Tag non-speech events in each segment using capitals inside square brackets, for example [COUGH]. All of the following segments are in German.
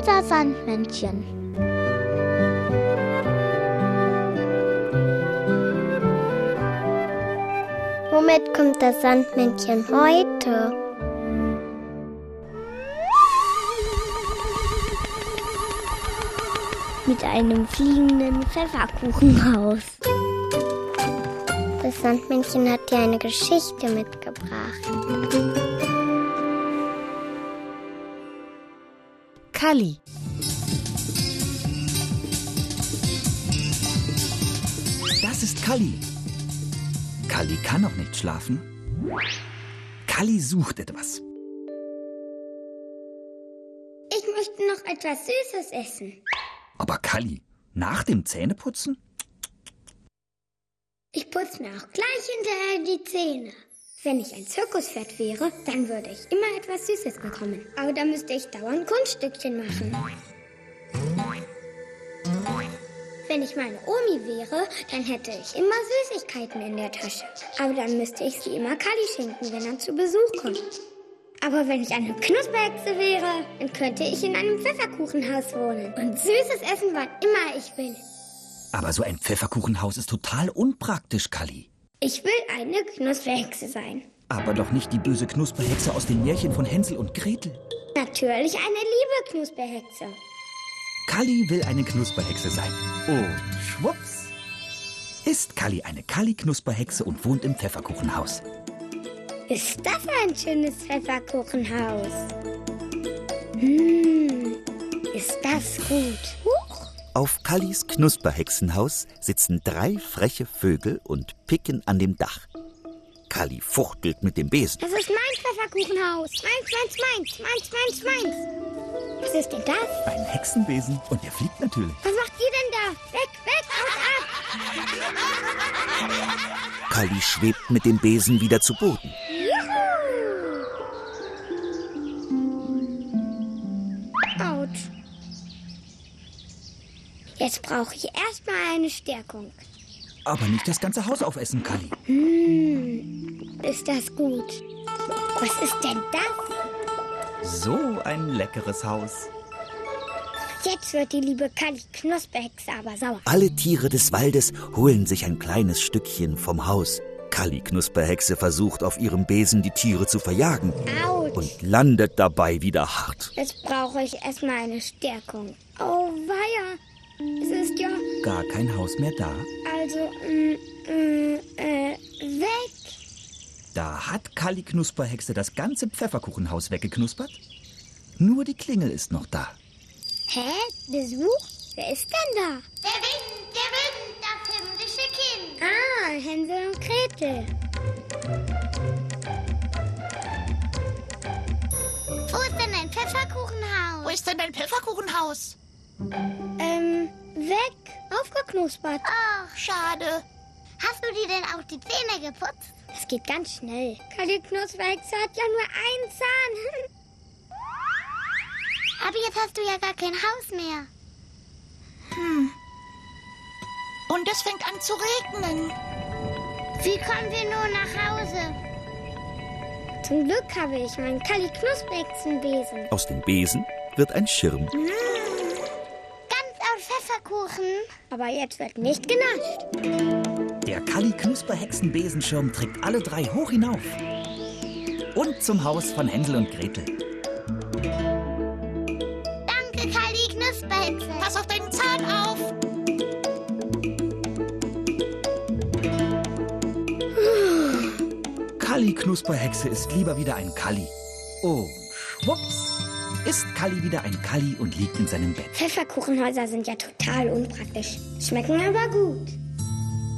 Unser Sandmännchen. Womit kommt das Sandmännchen heute? Mit einem fliegenden Pfefferkuchenhaus. Das Sandmännchen hat dir eine Geschichte mitgebracht. Kalli. Das ist Kalli. Kalli kann noch nicht schlafen. Kalli sucht etwas. Ich möchte noch etwas Süßes essen. Aber Kalli, nach dem Zähneputzen? Ich putze mir auch gleich hinterher die Zähne. Wenn ich ein Zirkuspferd wäre, dann würde ich immer etwas Süßes bekommen. Aber da müsste ich dauernd Kunststückchen machen. Wenn ich meine Omi wäre, dann hätte ich immer Süßigkeiten in der Tasche. Aber dann müsste ich sie immer Kali schenken, wenn er zu Besuch kommt. Aber wenn ich eine Knusperhexe wäre, dann könnte ich in einem Pfefferkuchenhaus wohnen und Süßes essen, wann immer ich will. Aber so ein Pfefferkuchenhaus ist total unpraktisch, Kalli. Ich will eine Knusperhexe sein. Aber doch nicht die böse Knusperhexe aus den Märchen von Hänsel und Gretel. Natürlich eine liebe Knusperhexe. Kalli will eine Knusperhexe sein. Und schwupps ist Kalli eine Kalli-Knusperhexe und wohnt im Pfefferkuchenhaus. Ist das ein schönes Pfefferkuchenhaus? Hm, ist das gut. Auf Kallis Knusperhexenhaus sitzen drei freche Vögel und picken an dem Dach. Kalli fuchtelt mit dem Besen. Das ist mein Pfefferkuchenhaus. Meins, meins, meins, meins, meins, meins. Was ist denn das? Ein Hexenbesen und der fliegt natürlich. Was macht ihr denn da? Weg, weg, haut ab! Kalli schwebt mit dem Besen wieder zu Boden. Jetzt brauche ich erstmal eine Stärkung. Aber nicht das ganze Haus aufessen, Kalli. Hm, ist das gut? Was ist denn das? So ein leckeres Haus. Jetzt wird die liebe Kalli Knusperhexe aber sauer. Alle Tiere des Waldes holen sich ein kleines Stückchen vom Haus. Kalli Knusperhexe versucht auf ihrem Besen die Tiere zu verjagen Autsch. und landet dabei wieder hart. Jetzt brauche ich erstmal eine Stärkung. Oh, weia. Es ist ja Gar kein Haus mehr da. also mm, äh, weg. Da hat Kalli Knusperhexe das ganze Pfefferkuchenhaus weggeknuspert. Nur die Klingel ist noch da. Hä? Besuch? Wer ist denn da? Der Wind, der Wind, das himmlische Kind. Ah, Hänsel und Gretel. Wo ist denn dein Pfefferkuchenhaus? Wo ist denn dein Pfefferkuchenhaus? Ähm, weg. Aufgeknuspert. Ach, schade. Hast du dir denn auch die Zähne geputzt? Das geht ganz schnell. Kalli Knusperhexe hat ja nur einen Zahn. [LAUGHS] Aber jetzt hast du ja gar kein Haus mehr. Und es fängt an zu regnen. Wie kommen wir nur nach Hause? Zum Glück habe ich meinen Kalli Knusperhexenbesen. Aus dem Besen wird ein Schirm. Aus Pfefferkuchen. Aber jetzt wird nicht genascht. Der Kalli Knusperhexenbesenschirm trägt alle drei hoch hinauf. Und zum Haus von Hänsel und Gretel. Danke, Kalli Knusperhexe. Pass auf deinen Zahn auf. Kalli Knusperhexe ist lieber wieder ein Kalli. Und schwupps ist Kalli wieder ein Kalli und liegt in seinem Bett. Pfefferkuchenhäuser sind ja total unpraktisch. Schmecken aber gut.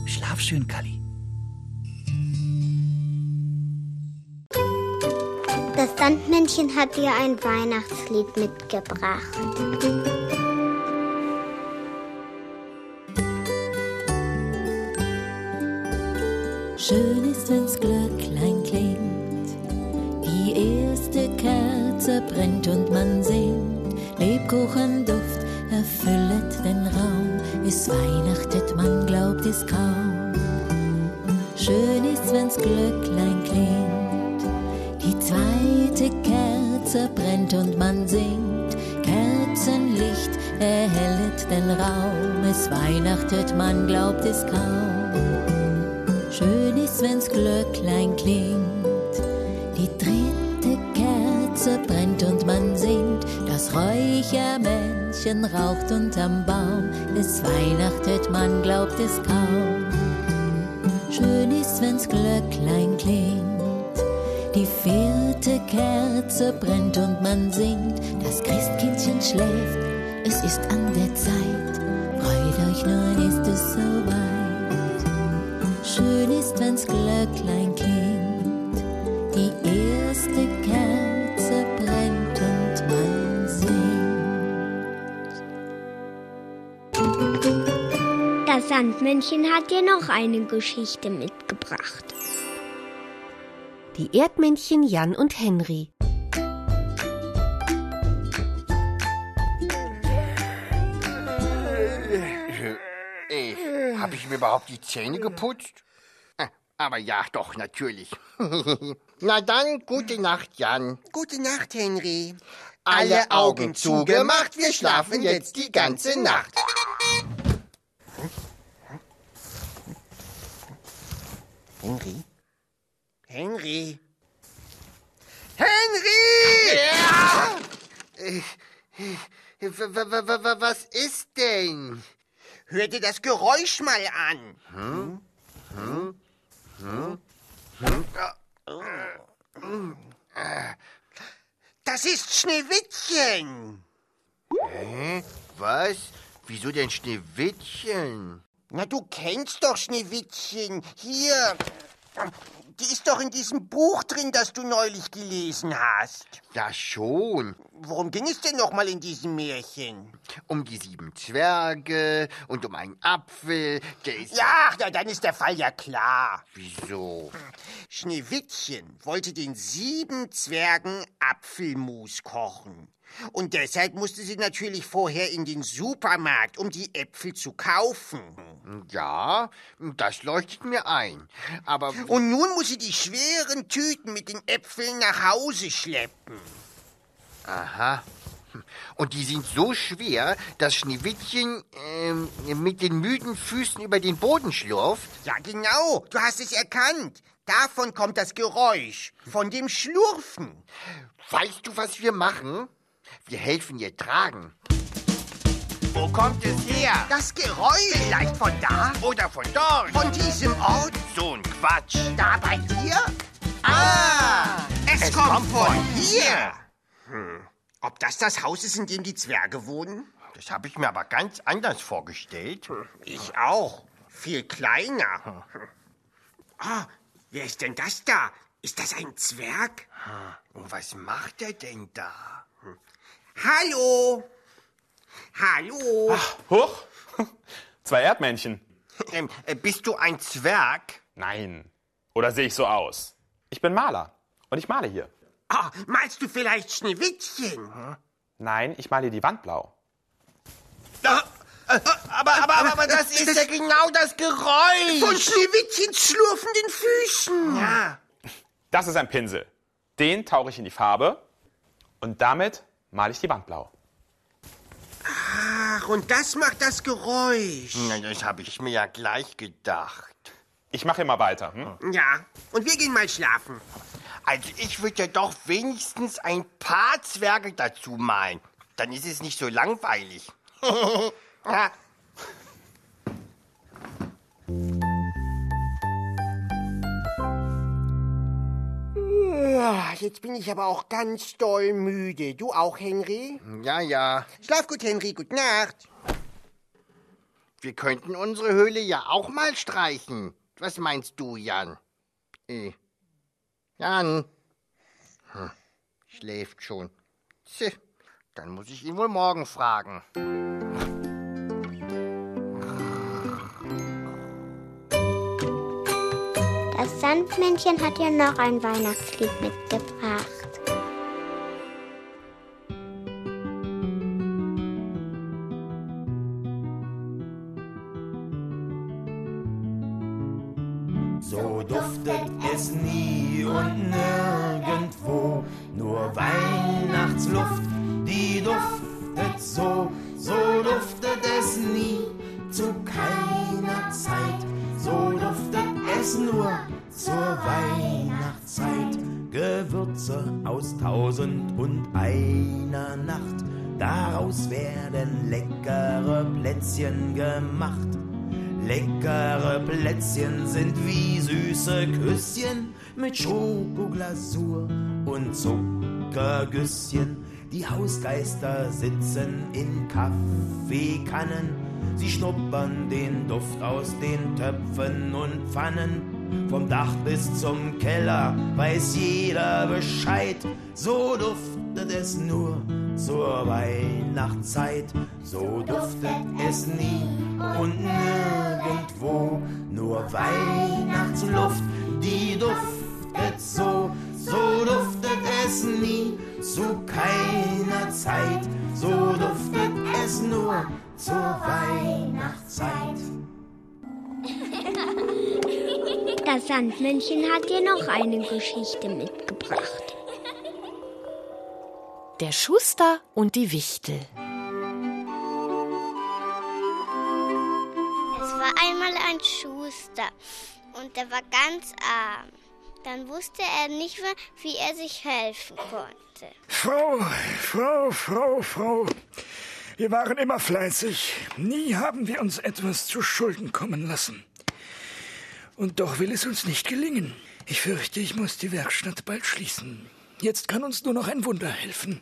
Schlaf schön, Kalli. Das Sandmännchen hat dir ein Weihnachtslied mitgebracht. Schön ist, wenn's Glöcklein Brennt und man singt. Kerzenlicht erhellet den Raum. Es weihnachtet, man glaubt es kaum. Schön ist, wenn's Glöcklein klingt. Die dritte Kerze brennt und man singt. Das Räuchermännchen raucht unterm Baum. Es weihnachtet, man glaubt es kaum. Schön ist, wenn's Glöcklein das Christkindchen schläft, es ist an der Zeit. Freut euch, nun ist es soweit. Schön ist, wenn's Glöcklein klingt, die erste Kerze brennt und man singt. Das Sandmännchen hat dir noch eine Geschichte mitgebracht. Die Erdmännchen Jan und Henry. Mir überhaupt die Zähne geputzt? Äh, Aber ja, doch, natürlich. [LAUGHS] Na dann, gute Nacht, Jan. Gute Nacht, Henry. Alle Augen zugemacht, wir schlafen jetzt die ganze Nacht. Henry? Henry? Henry! Ja! Äh, äh, Was ist denn? Hör dir das Geräusch mal an. Das ist Schneewittchen. Hä? Was? Wieso denn Schneewittchen? Na, du kennst doch Schneewittchen. Hier. Die ist doch in diesem Buch drin, das du neulich gelesen hast. Ja, schon. Worum ging es denn nochmal in diesem Märchen? Um die sieben Zwerge und um einen Apfel. Der ist. Ja, na, dann ist der Fall ja klar. Wieso? Schneewittchen wollte den sieben Zwergen Apfelmus kochen. Und deshalb musste sie natürlich vorher in den Supermarkt, um die Äpfel zu kaufen. Ja, das leuchtet mir ein. Aber. Und nun muss sie die schweren Tüten mit den Äpfeln nach Hause schleppen. Aha. Und die sind so schwer, dass Schneewittchen ähm, mit den müden Füßen über den Boden schlurft. Ja, genau, du hast es erkannt. Davon kommt das Geräusch, von dem Schlurfen. Weißt du, was wir machen? Wir helfen ihr tragen. Wo kommt es her? Das Geräusch vielleicht von da, Oder von dort? von diesem Ort, So ein Quatsch. da bei dir? Ah, es, kommt, von hier. Hm. Ob das das Haus ist, in dem die Zwerge wohnen? Das habe ich mir aber ganz anders vorgestellt. Ich auch. Viel kleiner. Ah, wer ist denn das da? Ist das ein Zwerg? Und was macht er denn da? Hallo? Hallo? Huch! [LAUGHS] Zwei Erdmännchen. Ähm, äh, bist du ein Zwerg? Nein. Oder sehe ich so aus? Ich bin Maler. Und ich male hier. Ah, malst du vielleicht Schneewittchen? Nein, ich male die Wand blau. Aber, aber, aber, aber [LAUGHS] das ist ja genau das Geräusch. Von Schneewittchens schlurfenden Füßen. Ja. Das ist ein Pinsel. Den tauche ich in die Farbe und damit male ich die Wand blau. Ach, und das macht das Geräusch. Na, das habe ich mir ja gleich gedacht. Ich mache immer weiter. Hm? Ja, und wir gehen mal schlafen. Also ich würde ja doch wenigstens ein paar Zwerge dazu malen. Dann ist es nicht so langweilig. [LAUGHS] Jetzt bin ich aber auch ganz doll müde. Du auch, Henry? ja, ja. Schlaf gut, Henry. Gute Nacht. Wir könnten unsere Höhle ja auch mal streichen. Was meinst du, Jan? Eh. Jan. Hm. Schläft schon. Tch, dann muss ich ihn wohl morgen fragen. Das Sandmännchen hat dir noch ein Weihnachtslied mitgebracht. Plätzchen gemacht. Leckere Plätzchen sind wie süße Küsschen mit Schokoglasur und Zuckergüsschen. Die Hausgeister sitzen in Kaffeekannen. Sie schnuppern den Duft aus den Töpfen und Pfannen. Vom Dach bis zum Keller weiß jeder Bescheid. So duftet es nur zur Weihnachtszeit. So duftet es nie und nirgendwo. Nur Weihnachtsluft, die duftet so. So duftet es nie zu keiner Zeit. So duftet es nur zur Weihnachtszeit. Das Sandmännchen hat dir noch eine Geschichte mitgebracht. Der Schuster und die Wichtel. Es war einmal ein Schuster und der war ganz arm. Dann wusste er nicht mehr, wie er sich helfen konnte. Frau, Frau, Frau, Frau. Wir waren immer fleißig. Nie haben wir uns etwas zu Schulden kommen lassen. Und doch will es uns nicht gelingen. Ich fürchte, ich muss die Werkstatt bald schließen. Jetzt kann uns nur noch ein Wunder helfen.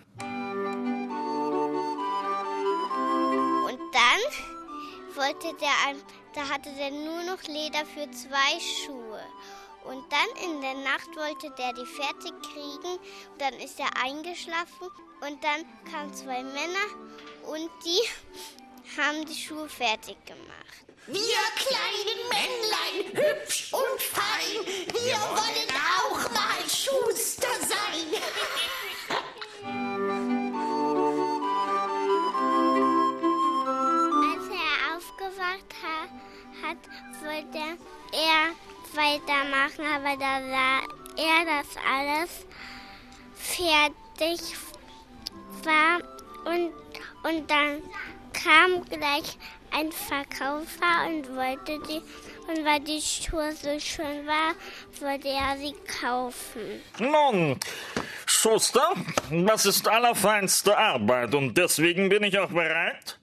Und dann wollte der, da hatte der nur noch Leder für zwei Schuhe. Und dann in der Nacht wollte der die fertig kriegen. Dann ist er eingeschlafen und dann kamen zwei Männer und die haben die Schuhe fertig gemacht. Wir kleinen Männlein, hübsch und fein, wir wollen auch mal Schuster sein. Als er aufgewacht ha hat, wollte er weitermachen, aber da sah er, dass alles fertig war und, und dann kam gleich ein Verkäufer und wollte die und weil die Schuhe so schön war, wollte er sie kaufen. Nun, Schuster, das ist allerfeinste Arbeit und deswegen bin ich auch bereit,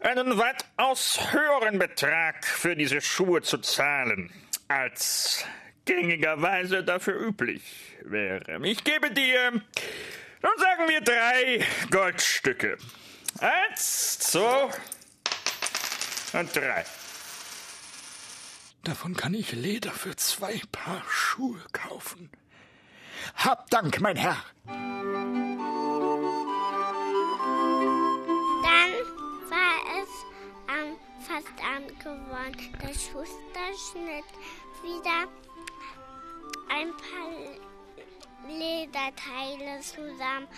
einen weitaus höheren Betrag für diese Schuhe zu zahlen, als gängigerweise dafür üblich wäre. Ich gebe dir, nun sagen wir drei Goldstücke. Eins, zwei und drei. Davon kann ich Leder für zwei Paar Schuhe kaufen. Hab Dank, mein Herr. Dann war es ähm, fast Abend geworden. Der Schuster schnitt wieder ein paar Lederteile zusammen.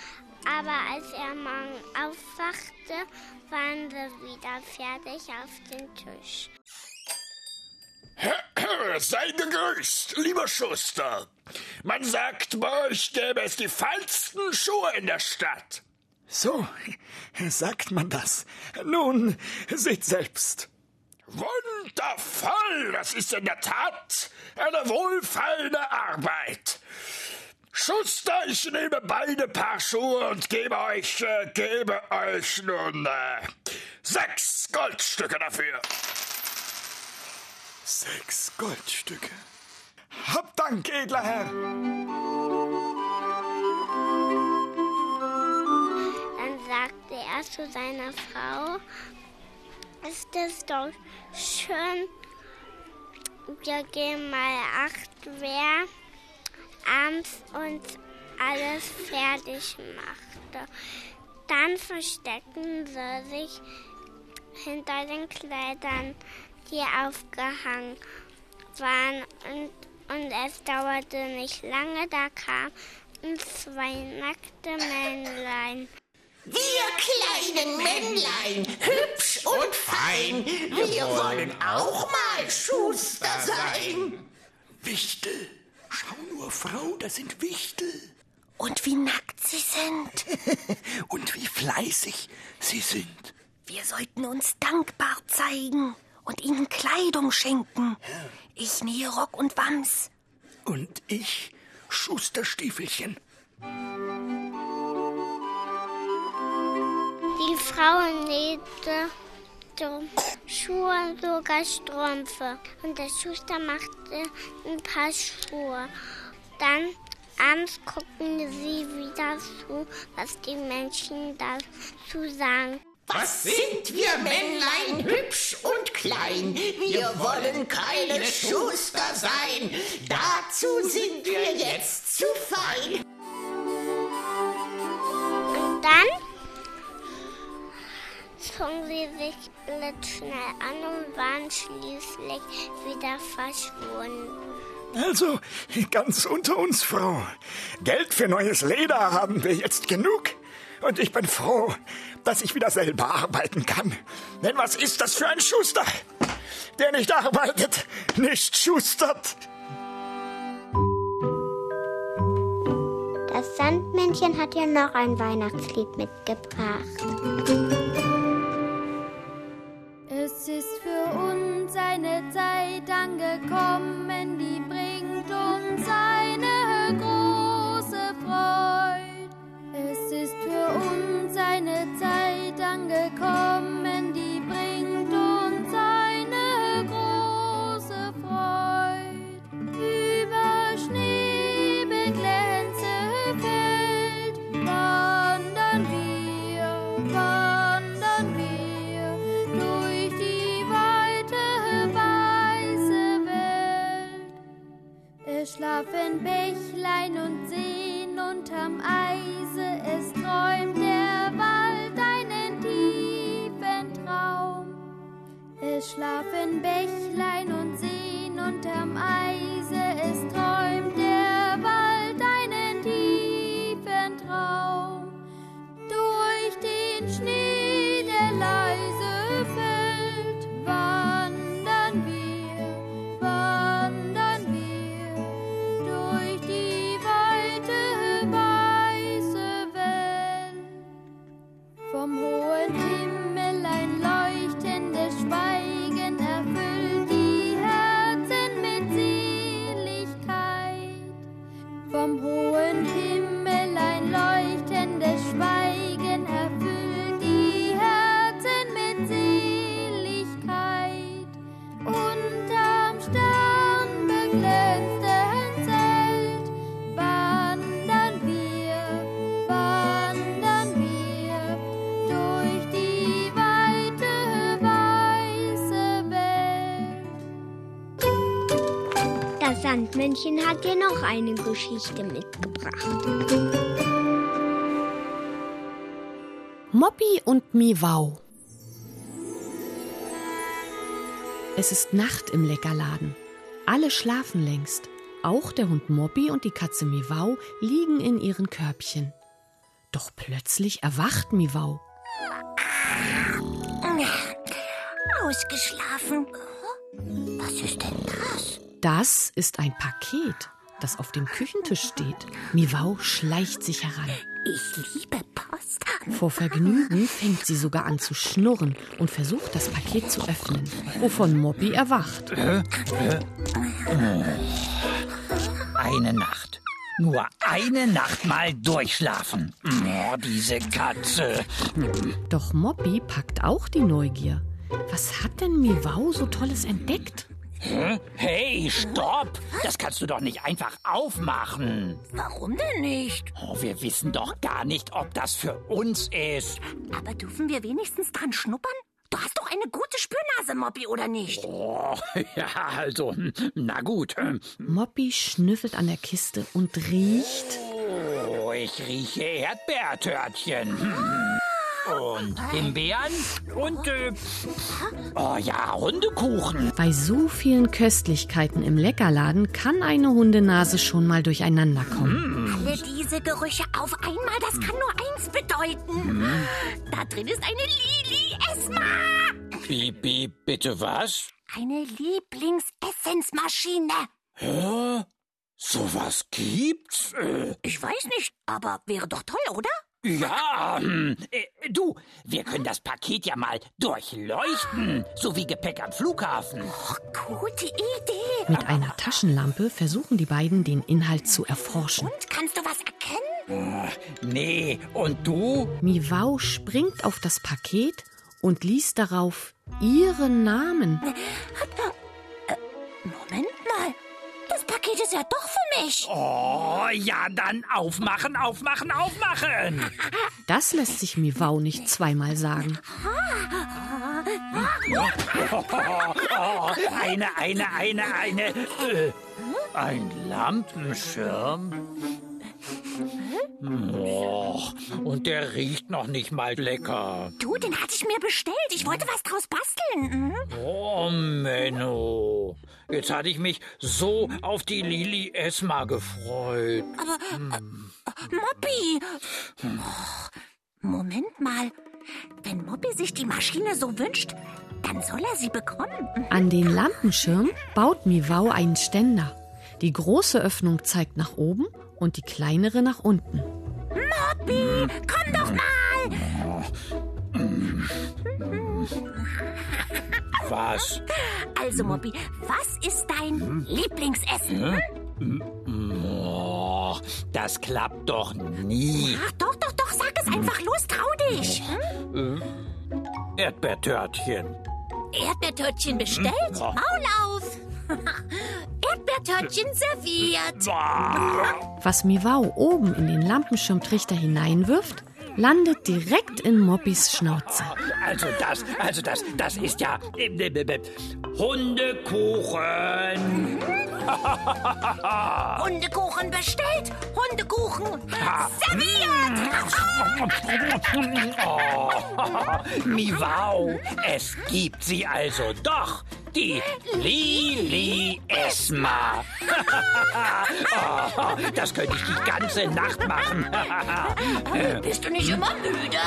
Aber als er morgen aufwachte, waren sie wieder fertig auf dem Tisch. Sei gegrüßt, lieber Schuster. Man sagt, bei euch gäbe es die feinsten Schuhe in der Stadt. So, sagt man das. Nun, seht selbst. Wundervoll! Das ist in der Tat eine wohlfeile Arbeit. Schuster, ich nehme beide Paar Schuhe und gebe euch, äh, gebe euch nun äh, sechs Goldstücke dafür. Sechs Goldstücke. Hab Dank, edler Herr. Dann sagte er zu seiner Frau, ist es doch schön, wir gehen mal acht, wer abends uns alles fertig machte. Dann versteckten sie sich hinter den Kleidern, die aufgehangen waren. Und, und es dauerte nicht lange, da kamen zwei nackte Männlein. Wir kleinen Männlein, hübsch und fein, wir wollen auch mal Schuster sein. Wichtel. Schau nur, Frau, das sind Wichtel. Und wie nackt sie sind. [LAUGHS] Und wie fleißig sie sind. Wir sollten uns dankbar zeigen und ihnen Kleidung schenken. Ich nähe Rock und Wams. Und ich Schusterstiefelchen. Die Frau nähte Schuhe und sogar Strümpfe. Und der Schuster machte ein paar Schuhe. Dann abends gucken sie wieder zu, was die Menschen dazu sagen. Was sind wir Männlein hübsch und klein? Wir wollen keine Schuster sein. Dazu sind wir jetzt zu fein. Zogen sie sich blitzschnell an und waren schließlich wieder verschwunden. Also, ganz unter uns, Frau. Geld für neues Leder haben wir jetzt genug. Und ich bin froh, dass ich wieder selber arbeiten kann. Denn was ist das für ein Schuster? Der nicht arbeitet, nicht schustert. Das Sandmännchen hat ja noch ein Weihnachtslied mitgebracht. Es ist für uns eine Zeit angekommen, die bringt Sandmännchen hat dir noch eine Geschichte mitgebracht. Moppi und Miwau. Es ist Nacht im Leckerladen. Alle schlafen längst. Auch der Hund Moppi und die Katze Miwau liegen in ihren Körbchen. Doch plötzlich erwacht Miwau. Ausgeschlafen. Was ist denn das? Das ist ein Paket, das auf dem Küchentisch steht. Miwau schleicht sich heran. Ich liebe Post. Vor Vergnügen fängt sie sogar an zu schnurren und versucht, das Paket zu öffnen, wovon Moppi erwacht. Eine Nacht. Nur eine Nacht mal durchschlafen. Oh, diese Katze. Doch Moppi packt auch die Neugier. Was hat denn Miwau so Tolles entdeckt? Hä? Hey, stopp! Das kannst du doch nicht einfach aufmachen. Warum denn nicht? Oh, wir wissen doch gar nicht, ob das für uns ist. Aber dürfen wir wenigstens dran schnuppern? Du hast doch eine gute Spürnase, Moppi, oder nicht? Oh, [LAUGHS] ja, also, hm, na gut. hm. Moppi schnüffelt an der Kiste und riecht. Oh, ich rieche Erdbeertörtchen. Hm. Und Himbeeren und, äh, oh ja, Hundekuchen. Bei so vielen Köstlichkeiten im Leckerladen kann eine Hundenase schon mal durcheinander kommen. Alle diese Gerüche auf einmal, das kann nur eins bedeuten. Da drin ist eine Lili Esma. Bi, bi, bitte was? Eine Lieblingsessensmaschine. Hä? Sowas gibt's? Äh, Ich weiß nicht, aber wäre doch toll, oder? Ja, hm, äh, du, wir können das Paket ja mal durchleuchten, so wie Gepäck am Flughafen. Gute Idee. Mit einer Taschenlampe versuchen die beiden, den Inhalt zu erforschen. Kannst du was erkennen? Äh, nee, und du? Miwau springt auf das Paket und liest darauf ihren Namen. Moment mal. Das Paket ist ja doch für mich. Oh, ja, dann aufmachen, aufmachen, aufmachen. Das lässt sich Miwau nicht zweimal sagen. Oh, [LAUGHS] eine, eine, eine, eine. Äh, ein Lampenschirm? Oh, und der riecht noch nicht mal lecker. Du, den hatte ich mir bestellt. Ich wollte was draus basteln. Mhm. Oh, Menno. Jetzt hatte ich mich so auf die Lili Esma gefreut. Aber, Hm. äh, Moppi. Oh, Moment mal. Wenn Moppi sich die Maschine so wünscht, dann soll er sie bekommen. An den Lampenschirm baut Miwau einen Ständer. Die große Öffnung zeigt nach oben und die kleinere nach unten. Moppi, komm doch mal. Was? Also, Moppi, was ist dein Lieblingsessen? Hm? Oh, das klappt doch nie. Ach, doch, doch, doch, sag es einfach los, trau dich. Äh, Erdbeertörtchen. Erdbeertörtchen bestellt? Ja. Maul auf. [LAUGHS] Erdbeertörtchen serviert. Was Miwau oben in den Lampenschirmtrichter hineinwirft, landet direkt in Moppis Schnauze. Also das, also das, das ist ja äh, äh, äh, Hundekuchen. [LAUGHS] Hundekuchen bestellt. Hundekuchen serviert. [LAUGHS] Oh, Miwau, es gibt sie also doch. Die Lili Esma. [LAUGHS] oh, das könnte ich die ganze Nacht machen. [LAUGHS] Bist du nicht immer müde?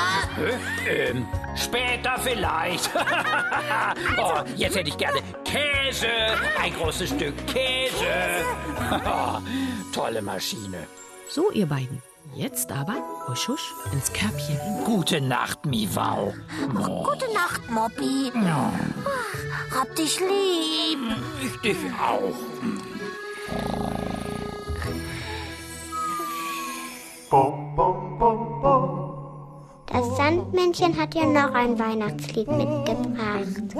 Äh, ähm, später vielleicht. [LAUGHS] oh, jetzt hätte ich gerne Käse. Ein großes Stück Käse. Tolle Maschine. So, ihr beiden. Jetzt aber, husch husch, ins Körbchen. Gute Nacht, Miwau. Oh, Gute Nacht, Moppi. Ach, hab dich lieb. ich dich auch. Das Sandmännchen hat ja noch ein Weihnachtslied mitgebracht.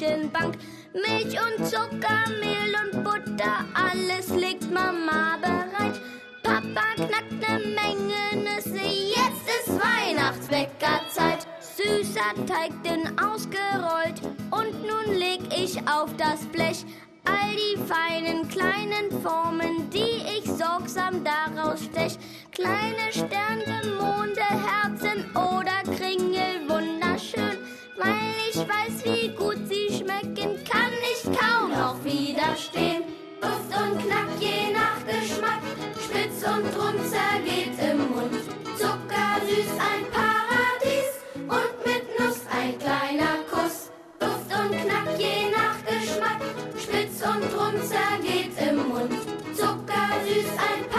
Küchenbank. Milch und Zucker, Mehl und Butter, alles legt Mama bereit. Papa knackt ne Menge Nüsse, jetzt ist Weihnachtsbäckerzeit. Süßer Teig denn ausgerollt und nun leg ich auf das Blech all die feinen kleinen Formen, die ich sorgsam daraus stech. Kleine Sterne, Monde, Herzen oder Kringel, wunderschön. Ich weiß, wie gut sie schmecken, kann ich kaum noch widerstehen. Duft und Knack je nach Geschmack, spitz und runzer geht im Mund. Zuckersüß ein Paradies und mit Nuss ein kleiner Kuss. Duft und Knack je nach Geschmack, spitz und runzer geht im Mund. Zuckersüß ein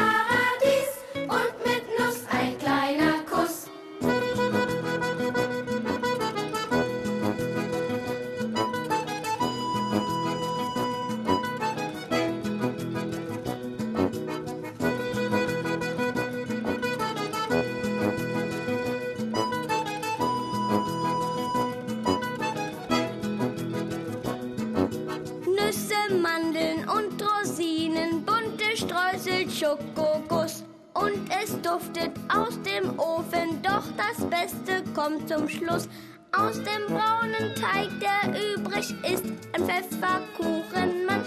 Schokoguss. Und es duftet aus dem Ofen, doch das Beste kommt zum Schluss. Aus dem braunen Teig, der übrig ist, ein Pfefferkuchenmann,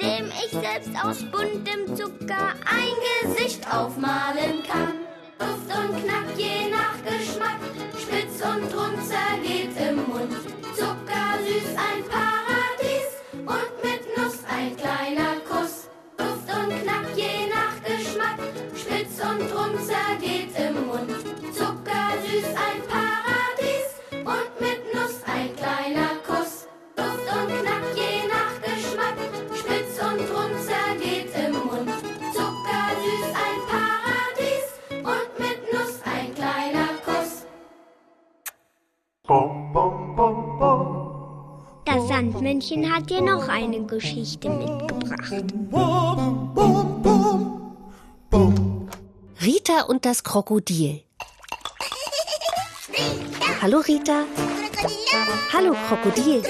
dem ich selbst aus buntem Zucker ein Gesicht aufmalen kann. Duft und Knack je nach Geschmack, spitz und rund zergeht im Mund. Sandmännchen hat dir noch eine Geschichte mitgebracht. Rita und das Krokodil. Hallo Rita. Hallo Krokodil.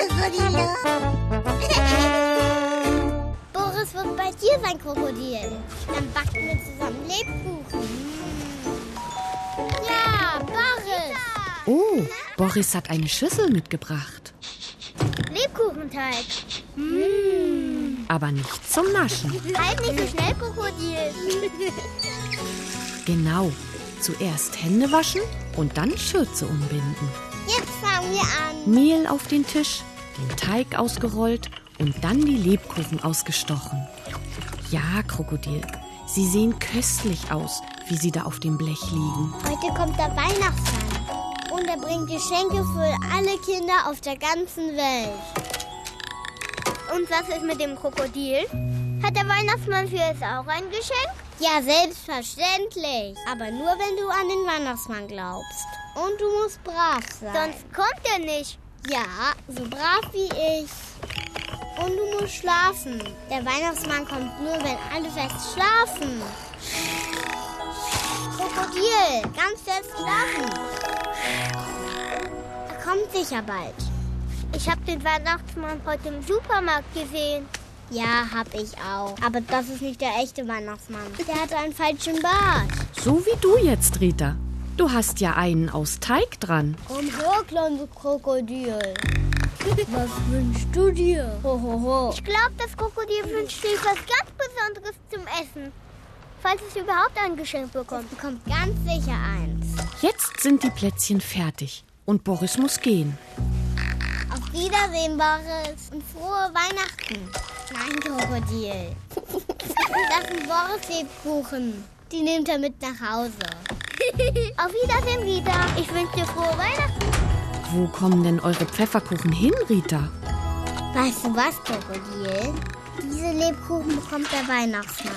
Boris wird bei dir sein Krokodil. Dann backen wir zusammen Lebkuchen. Ja, Boris. Oh, Boris hat eine Schüssel mitgebracht. Lebkuchenteig. Aber nicht zum Naschen. Halt nicht so schnell, Krokodil. Genau. Zuerst Hände waschen und dann Schürze umbinden. Jetzt fangen wir an. Mehl auf den Tisch, den Teig ausgerollt und dann die Lebkuchen ausgestochen. Ja, Krokodil, sie sehen köstlich aus, wie sie da auf dem Blech liegen. Heute kommt der Weihnachtsmann. Und er bringt Geschenke für alle Kinder auf der ganzen Welt. Und was ist mit dem Krokodil? Hat der Weihnachtsmann für es auch ein Geschenk? Ja, selbstverständlich. Aber nur, wenn du an den Weihnachtsmann glaubst. Und du musst brav sein. Sonst kommt er nicht. Ja, so brav wie ich. Und du musst schlafen. Der Weihnachtsmann kommt nur, wenn alle fest schlafen. Krokodil, ganz fest schlafen. Er kommt sicher bald. Ich habe den Weihnachtsmann heute im Supermarkt gesehen. Ja, hab ich auch. Aber das ist nicht der echte Weihnachtsmann. Der hat einen falschen Bart. So wie du jetzt, Rita. Du hast ja einen aus Teig dran. Komm her, kleines Krokodil. Was wünschst du dir? Ho, ho, ho. Ich glaube, das Krokodil wünscht sich was ganz Besonderes zum Essen. Falls es überhaupt ein Geschenk bekommt. Es bekommt ganz sicher eins. Jetzt sind die Plätzchen fertig und Boris muss gehen. Auf Wiedersehen, Boris. Und frohe Weihnachten. Nein, Krokodil. [LAUGHS] Das sind Boris Lebkuchen. Die nimmt er mit nach Hause. [LAUGHS] Auf Wiedersehen, Rita. Ich wünsche dir frohe Weihnachten. Wo kommen denn eure Pfefferkuchen hin, Rita? Weißt du was, Krokodil? Diese Lebkuchen bekommt der Weihnachtsmann.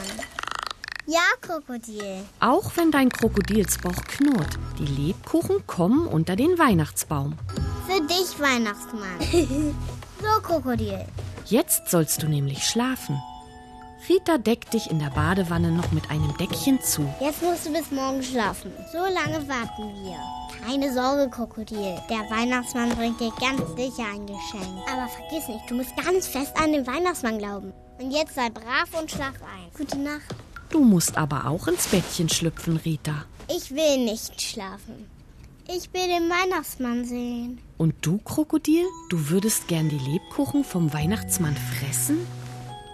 Ja, Krokodil. Auch wenn dein Krokodilsbauch knurrt, die Lebkuchen kommen unter den Weihnachtsbaum. Für dich, Weihnachtsmann. [LAUGHS] so, Krokodil. Jetzt sollst du nämlich schlafen. Rita deckt dich in der Badewanne noch mit einem Deckchen zu. Jetzt musst du bis morgen schlafen. So lange warten wir. Keine Sorge, Krokodil. Der Weihnachtsmann bringt dir ganz sicher ein Geschenk. Aber vergiss nicht, du musst ganz fest an den Weihnachtsmann glauben. Und jetzt sei brav und schlaf ein. Gute Nacht. Du musst aber auch ins Bettchen schlüpfen, Rita. Ich will nicht schlafen. Ich will den Weihnachtsmann sehen. Und du, Krokodil? Du würdest gern die Lebkuchen vom Weihnachtsmann fressen?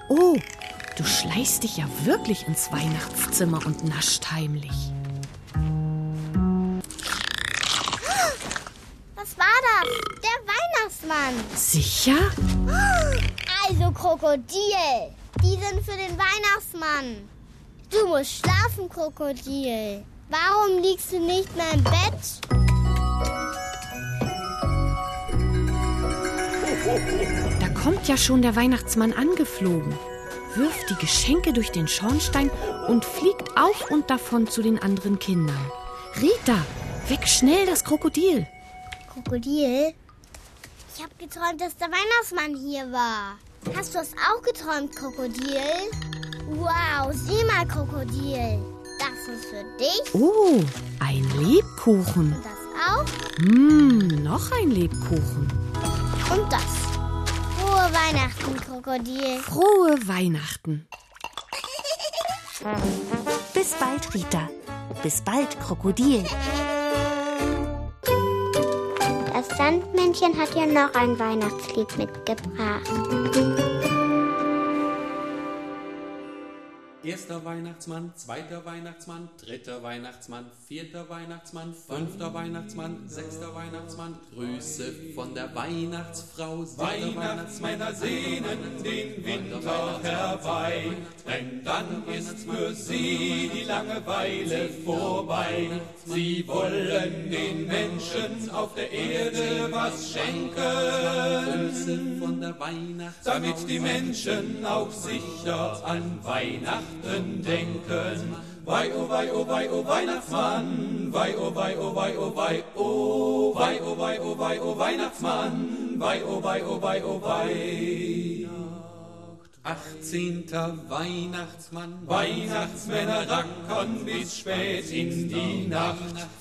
Oh, du schleichst dich ja wirklich ins Weihnachtszimmer und nascht heimlich. Was war das? Der Weihnachtsmann. Sicher? Also, Krokodil. Die sind für den Weihnachtsmann. Du musst schlafen, Krokodil. Warum liegst du nicht mehr im Bett? Da kommt ja schon der Weihnachtsmann angeflogen, wirft die Geschenke durch den Schornstein und fliegt auf und davon zu den anderen Kindern. Rita, weg schnell das Krokodil. Krokodil? Ich habe geträumt, dass der Weihnachtsmann hier war. Hast du es auch geträumt, Krokodil? Wow, sieh mal, Krokodil. Das ist für dich. Oh, ein Lebkuchen. Und das auch. Hm, noch ein Lebkuchen. Und das. Frohe Weihnachten, Krokodil. Frohe Weihnachten. Bis bald, Rita. Bis bald, Krokodil. Das Sandmännchen hat ja noch ein Weihnachtslied mitgebracht. Erster Weihnachtsmann, zweiter Weihnachtsmann, dritter Weihnachtsmann, vierter Weihnachtsmann, fünfter Weihnachtsmann, sechster Weihnachtsmann. Grüße von der Weihnachtsfrau. Weihnachtsmänner sehnen den Winter herbei, denn dann ist für sie die Langeweile vorbei. Sie wollen den Menschen auf der Erde was schenken, Grüße von der Weihnachtsfrau. damit die Menschen auch sicher an Weihnachten denken. Wei, oh wei, oh wei, oh Weihnachtsmann, wei, oh wei, oh wei, oh wei, oh wei, oh wei, oh wei, oh Weihnachtsmann, wei, oh wei, oh wei, oh wei. 18. Weihnachtsmann. Weihnachtsmänner rackern bis spät in die Nacht.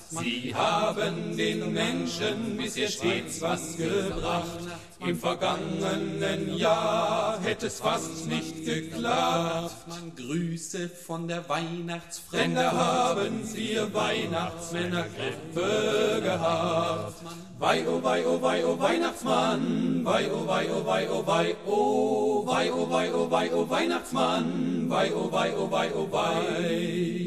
Sie haben den Menschen bisher stets was gebracht. Im vergangenen Jahr hätte es fast nicht geklappt. Man Grüße von der Weihnachtsfremde haben wir Weihnachtsmänner Grippe gehabt. Wei, oh wei, oh wei, oh Weihnachtsmann, wei, oh wei, oh wei, oh wei, oh wei, oh wei, oh wei, oh Weihnachtsmann, wei, oh wei, oh wei, oh wei.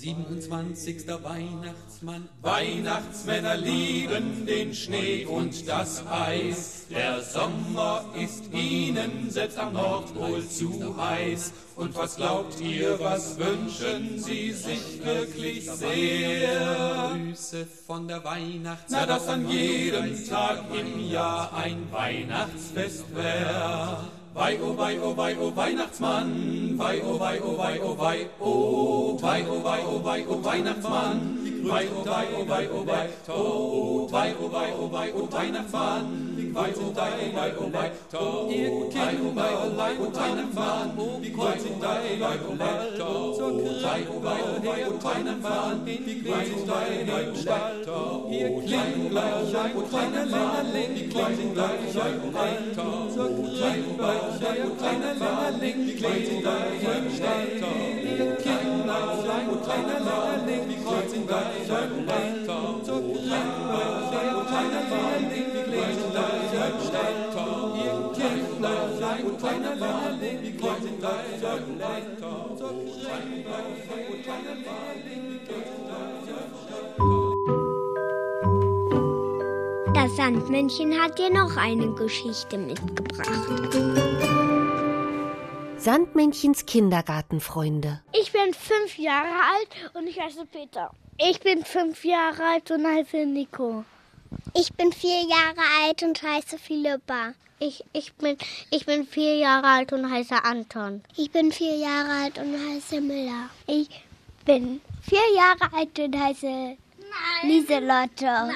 27. Weihnachtsmann. Weihnachtsmänner lieben den Schnee und das Eis. Der Sommer ist ihnen selbst am Nordpol zu heiß. Und was glaubt ihr, was wünschen sie sich wirklich sehr? Grüße von der Weihnachtsfrau. Na, dass an jedem Tag im Jahr ein Weihnachtsfest wär. Wei, oh wei, oh wei, oh Weihnachtsmann, wei, oh wei, oh wei, oh wei, oh wei, oh wei, oh wei, oh Weihnachtsmann, wei, oh wei, oh wei, oh wei, oh wei, oh wei, oh wei, oh Weihnachtsmann, wei, oh wei, oh wei, oh wei, oh wei, oh wei, oh wei, oh Weihnachtsmann, wei, oh wei, oh wei, oh wei, oh wei, oh wei, oh wei, oh Weihnachtsmann, wei, oh wei, oh wei, oh wei, oh ein kleiner Längerling, oh kleiner Längerling, die klingen gleich ein Stall, ihr Kinder, oh Stall, so kleiner, oh kleiner Längerling, die klingen gleich ein Stall, ihr Kinder, oh gleich ein Stall, so kleiner, oh kleiner Das Sandmännchen hat dir noch eine Geschichte mitgebracht. Sandmännchens Kindergartenfreunde. Ich bin fünf Jahre alt und ich heiße Peter. Ich bin fünf Jahre alt und heiße Nico. Ich bin vier Jahre alt und heiße Philippa. Ich, ich, bin, ich bin vier Jahre alt und heiße Anton. Ich bin vier Jahre alt und heiße Miller. Ich bin vier Jahre alt und heiße Lieselotte.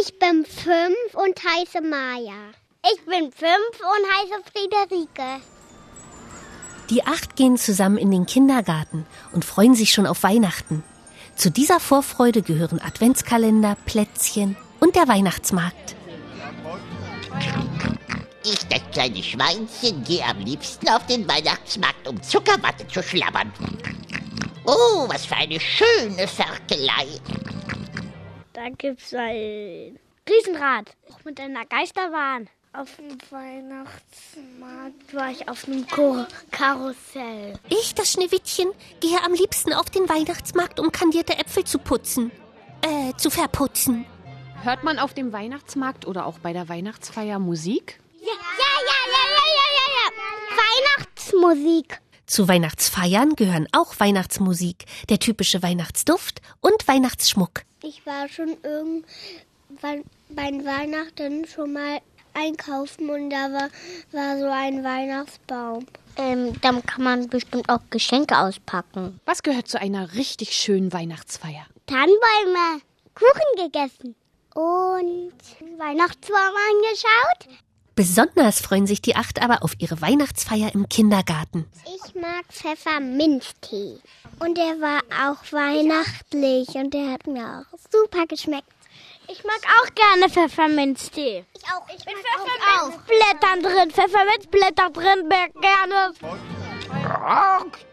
Ich bin fünf und heiße Maja. Ich bin fünf und heiße Friederike. Die acht gehen zusammen in den Kindergarten und freuen sich schon auf Weihnachten. Zu dieser Vorfreude gehören Adventskalender, Plätzchen und der Weihnachtsmarkt. Ich, das kleine Schweinchen, gehe am liebsten auf den Weihnachtsmarkt, um Zuckerwatte zu schlabbern. Oh, was für eine schöne Ferkelei. Da gibt's ein Riesenrad. Auch mit einer Geisterbahn. Auf dem Weihnachtsmarkt war ich auf einem Karussell. Ich, das Schneewittchen, gehe am liebsten auf den Weihnachtsmarkt, um kandierte Äpfel zu putzen. Äh, zu verputzen. Hört man auf dem Weihnachtsmarkt oder auch bei der Weihnachtsfeier Musik? Ja, ja, ja, ja, ja, ja, ja, ja. Weihnachtsmusik. Zu Weihnachtsfeiern gehören auch Weihnachtsmusik, der typische Weihnachtsduft und Weihnachtsschmuck. Ich war schon irgendwann bei Weihnachten schon mal einkaufen und da war, war so ein Weihnachtsbaum. Ähm, dann kann man bestimmt auch Geschenke auspacken. Was gehört zu einer richtig schönen Weihnachtsfeier? Tannenbäume, Kuchen gegessen und Weihnachtsbaum angeschaut. Besonders freuen sich die acht aber auf ihre Weihnachtsfeier im Kindergarten. Ich mag Pfefferminztee. Und der war auch weihnachtlich und der hat mir auch super geschmeckt. Ich mag auch gerne Pfefferminztee. Ich auch. Ich Mit Pfefferminzblättern drin. Pfefferminzblätter drin, gerne.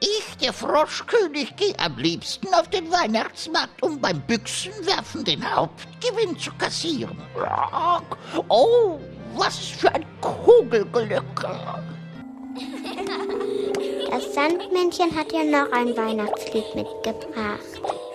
Ich, der Froschkönig, gehe am liebsten auf den Weihnachtsmarkt, um beim Büchsenwerfen den Hauptgewinn zu kassieren. Oh, was für ein Kugelglück. Das Sandmännchen hat ja noch ein Weihnachtslied mitgebracht.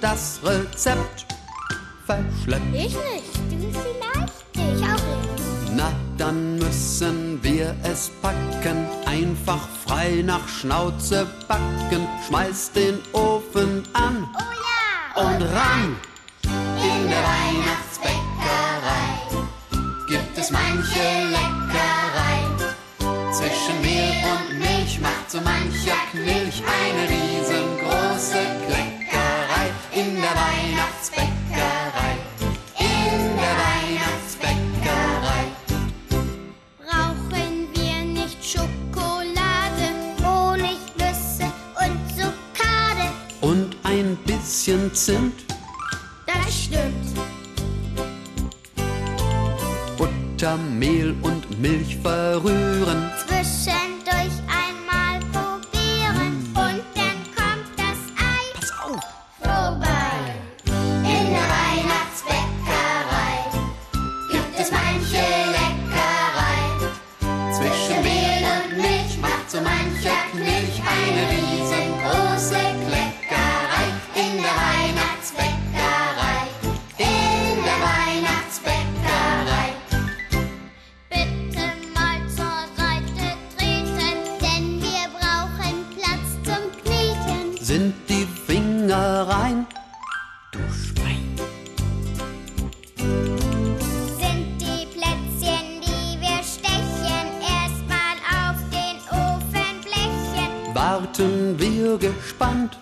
Das Rezept verschleppt? Ich nicht. Du vielleicht? Ich auch nicht. Na, dann müssen wir es packen, einfach frei nach Schnauze backen. Schmeiß den Ofen an und ran. In der Weihnachtsbäckerei gibt es manche Leckerei. Zwischen Mehl und Milch macht so mancher Knilch eine riesengroße in der Weihnachtsbäckerei. In der Weihnachtsbäckerei. Brauchen wir nicht Schokolade, Honig, Nüsse und Zuckade? Und ein bisschen Zimt, Das stimmt. Butter, Mehl und Milch verrühren. Sind die Plätzchen, die wir stechen, erstmal auf den Ofenblechen. Warten wir gespannt.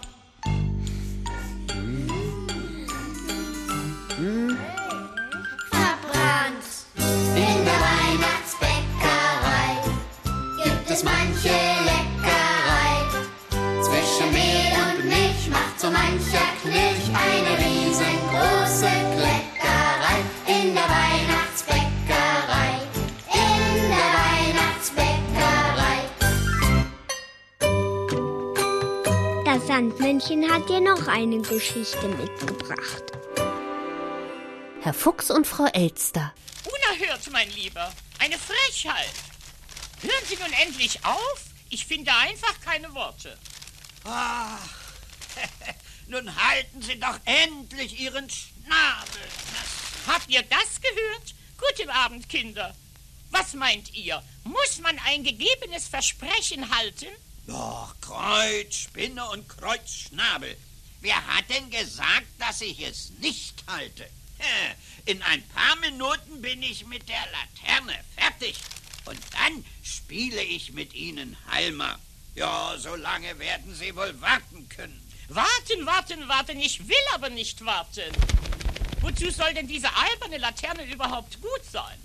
Sandmännchen hat dir noch eine Geschichte mitgebracht. Herr Fuchs und Frau Elster. Unerhört, mein Lieber. Eine Frechheit. Hören Sie nun endlich auf? Ich finde einfach keine Worte. Ach, [LAUGHS] nun halten Sie doch endlich Ihren Schnabel. Habt ihr das gehört? Guten Abend, Kinder. Was meint ihr? Muss man ein gegebenes Versprechen halten? Doch, Kreuz, Spinne und Kreuz, Schnabel. Wer hat denn gesagt, dass ich es nicht halte? In ein paar Minuten bin ich mit der Laterne fertig. Und dann spiele ich mit Ihnen Halmer. Ja, so lange werden Sie wohl warten können. Warten, warten, warten. Ich will aber nicht warten. Wozu soll denn diese alberne Laterne überhaupt gut sein?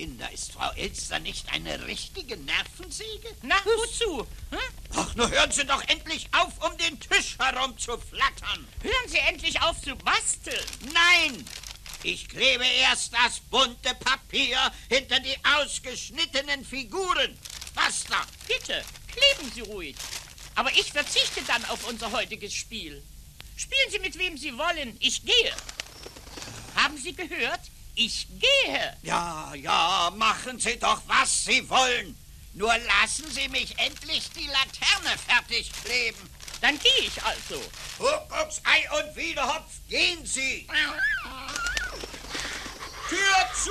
Kinder, ist Frau Elster nicht eine richtige Nervensäge? Na, wozu? Hm? Ach, nur hören Sie doch endlich auf, um den Tisch herum zu flattern. Hören Sie endlich auf zu basteln. Nein! Ich klebe erst das bunte Papier hinter die ausgeschnittenen Figuren. Basta! Bitte, kleben Sie ruhig. Aber ich verzichte dann auf unser heutiges Spiel. Spielen Sie mit wem Sie wollen. Ich gehe. Haben Sie gehört? Ich gehe. Ja, ja, machen Sie doch, was Sie wollen. Nur lassen Sie mich endlich die Laterne fertig kleben. Dann gehe ich also. Kuckucks Ei und Wiederhopf, gehen Sie. Tür zu.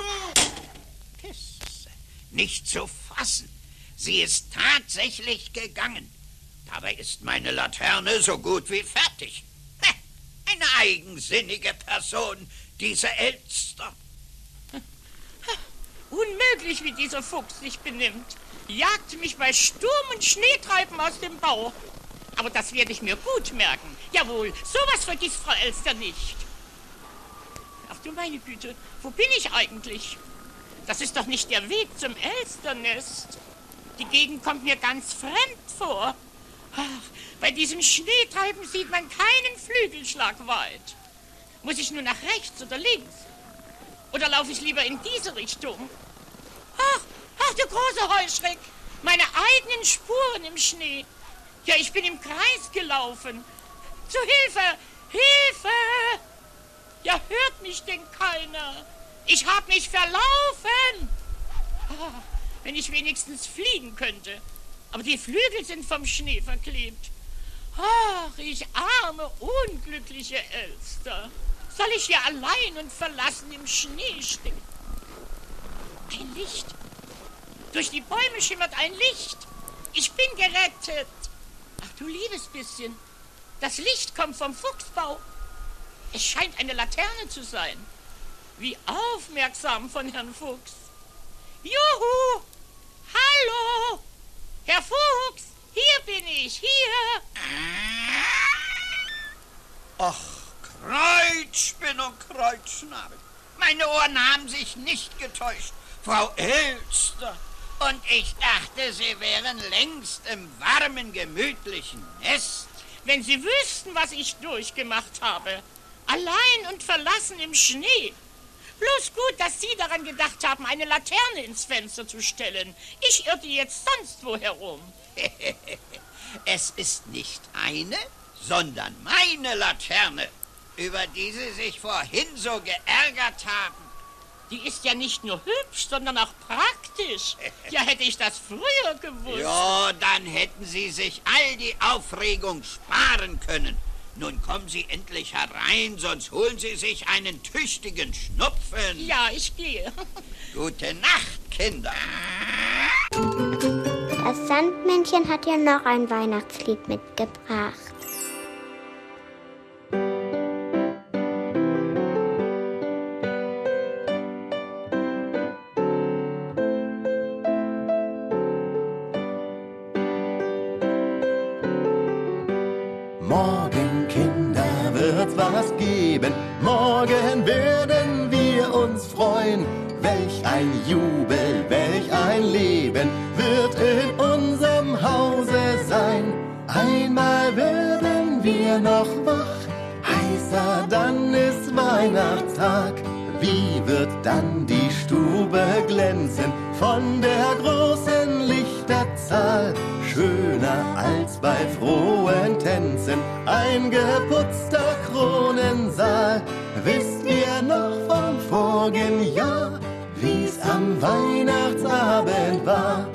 Pisse. Nicht zu fassen. Sie ist tatsächlich gegangen. Dabei ist meine Laterne so gut wie fertig. Eine eigensinnige Person, diese Elster. Unmöglich, wie dieser Fuchs sich benimmt. Jagt mich bei Sturm und Schneetreiben aus dem Bau. Aber das werde ich mir gut merken. Jawohl, sowas vergisst Frau Elster nicht. Ach du meine Güte, wo bin ich eigentlich? Das ist doch nicht der Weg zum Elsternest. Die Gegend kommt mir ganz fremd vor. Ach, bei diesem Schneetreiben sieht man keinen Flügelschlag weit. Muss ich nur nach rechts oder links? Oder laufe ich lieber in diese Richtung? Ach, ach, du große Heuschreck! Meine eigenen Spuren im Schnee. Ja, ich bin im Kreis gelaufen. Zu Hilfe! Hilfe! Ja, hört mich denn keiner? Ich hab mich verlaufen! Ah, wenn ich wenigstens fliegen könnte. Aber die Flügel sind vom Schnee verklebt. Ach, ich arme, unglückliche Elster. Soll ich hier allein und verlassen im Schnee stehen? Ein Licht. Durch die Bäume schimmert ein Licht. Ich bin gerettet. Ach du liebes bisschen. Das Licht kommt vom Fuchsbau. Es scheint eine Laterne zu sein. Wie aufmerksam von Herrn Fuchs. Juhu! Hallo! Herr Fuchs, hier bin ich, hier! Ach, Kreuzspinn und Kreuzschnabel. Meine Ohren haben sich nicht getäuscht. Frau Elster. Und ich dachte, Sie wären längst im warmen, gemütlichen Nest. Wenn Sie wüssten, was ich durchgemacht habe. Allein und verlassen im Schnee. Bloß gut, dass Sie daran gedacht haben, eine Laterne ins Fenster zu stellen. Ich irrte jetzt sonst wo herum. [LAUGHS] es ist nicht eine, sondern meine Laterne, über die Sie sich vorhin so geärgert haben. Die ist ja nicht nur hübsch, sondern auch praktisch. [LAUGHS] Ja, hätte ich das früher gewusst. Ja, dann hätten Sie sich all die Aufregung sparen können. Nun kommen Sie endlich herein, sonst holen Sie sich einen tüchtigen Schnupfen. Ja, ich gehe. [LAUGHS] Gute Nacht, Kinder. Das Sandmännchen hat ja noch ein Weihnachtslied mitgebracht. Morgen werden wir uns freuen. Welch ein Jubel, welch ein Leben wird in unserem Hause sein. Einmal werden wir noch wach, heißer, dann ist Weihnachtstag. Wie wird dann die Stube glänzen von der großen Lichterzahl? Schöner als bei frohen Tänzen, ein geputzter Kronensaal. Wisst ihr noch vom vorigen Jahr, wie's am Weihnachtsabend war?